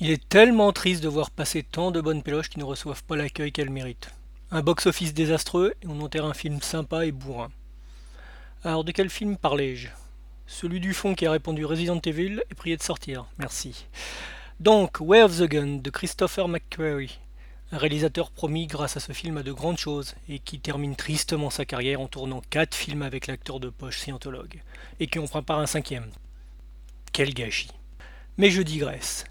Il est tellement triste de voir passer tant de bonnes péloches qui ne reçoivent pas l'accueil qu'elles méritent. Un box-office désastreux et on enterre un film sympa et bourrin. Alors de quel film parlais-je Celui du fond qui a répondu Resident Evil et prié de sortir. Merci. Donc, of the Gun de Christopher McQuarrie. Un réalisateur promis grâce à ce film à de grandes choses et qui termine tristement sa carrière en tournant quatre films avec l'acteur de poche scientologue et qui en prépare un cinquième. Quel gâchis. Mais je digresse.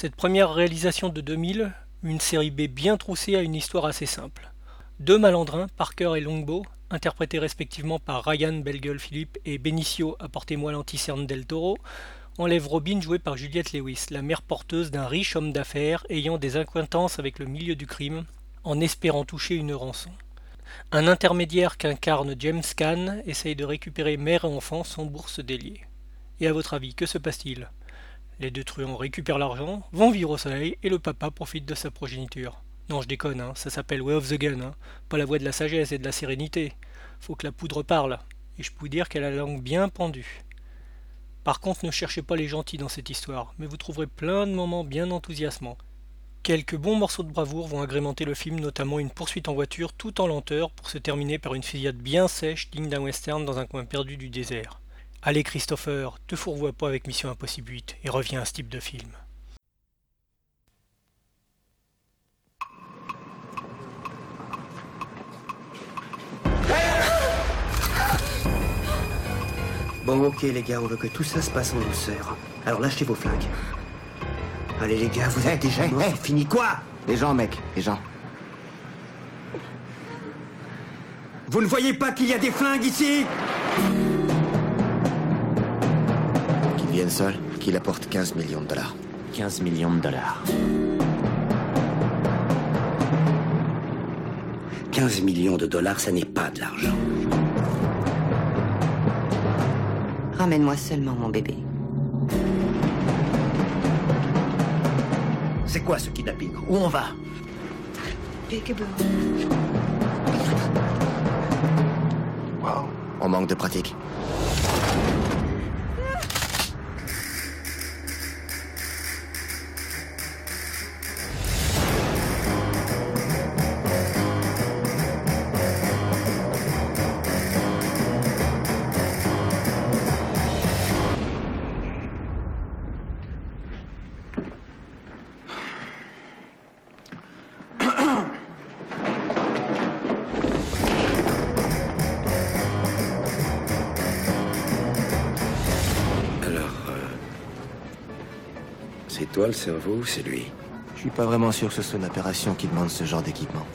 Cette première réalisation de 2000, une série B bien troussée à une histoire assez simple. Deux malandrins, Parker et Longbow, interprétés respectivement par Ryan Belgueule Philippe et Benicio Apportez-moi l'anticerne del Toro, enlève Robin jouée par Juliette Lewis, la mère porteuse d'un riche homme d'affaires ayant des acquaintances avec le milieu du crime, en espérant toucher une rançon. Un intermédiaire qu'incarne James Caan essaye de récupérer mère et enfant sans bourse déliée. Et à votre avis, que se passe-t-il? Les deux truands récupèrent l'argent, vont vivre au soleil et le papa profite de sa progéniture. Non, je déconne, hein, ça s'appelle Way of the Gun, hein, pas la voix de la sagesse et de la sérénité. Faut que la poudre parle, et je peux dire qu'elle a la langue bien pendue. Par contre, ne cherchez pas les gentils dans cette histoire, mais vous trouverez plein de moments bien enthousiasmants. Quelques bons morceaux de bravoure vont agrémenter le film, notamment une poursuite en voiture tout en lenteur pour se terminer par une fusillade bien sèche digne d'un western dans un coin perdu du désert. Allez Christopher, te fourvoie pas avec Mission Impossible 8 et reviens à ce type de film. Bon, ok, les gars, on veut que tout ça se passe en douceur. Alors lâchez vos flingues. Allez, les gars, vous êtes déjà morts. Fini quoi? Les gens, mec, les gens. Vous ne voyez pas qu'il y a des flingues ici? Seuls, qu'il apporte 15 millions de dollars. 15 millions de dollars. 15 millions de dollars, ça n'est pas de l'argent. Ramène-moi seulement mon bébé. C'est quoi ce kidnapping? Où on va? On manque de pratique. C'est toi le cerveau ou c'est lui Je suis pas vraiment sûr que ce soit l'opération qui demande ce genre d'équipement.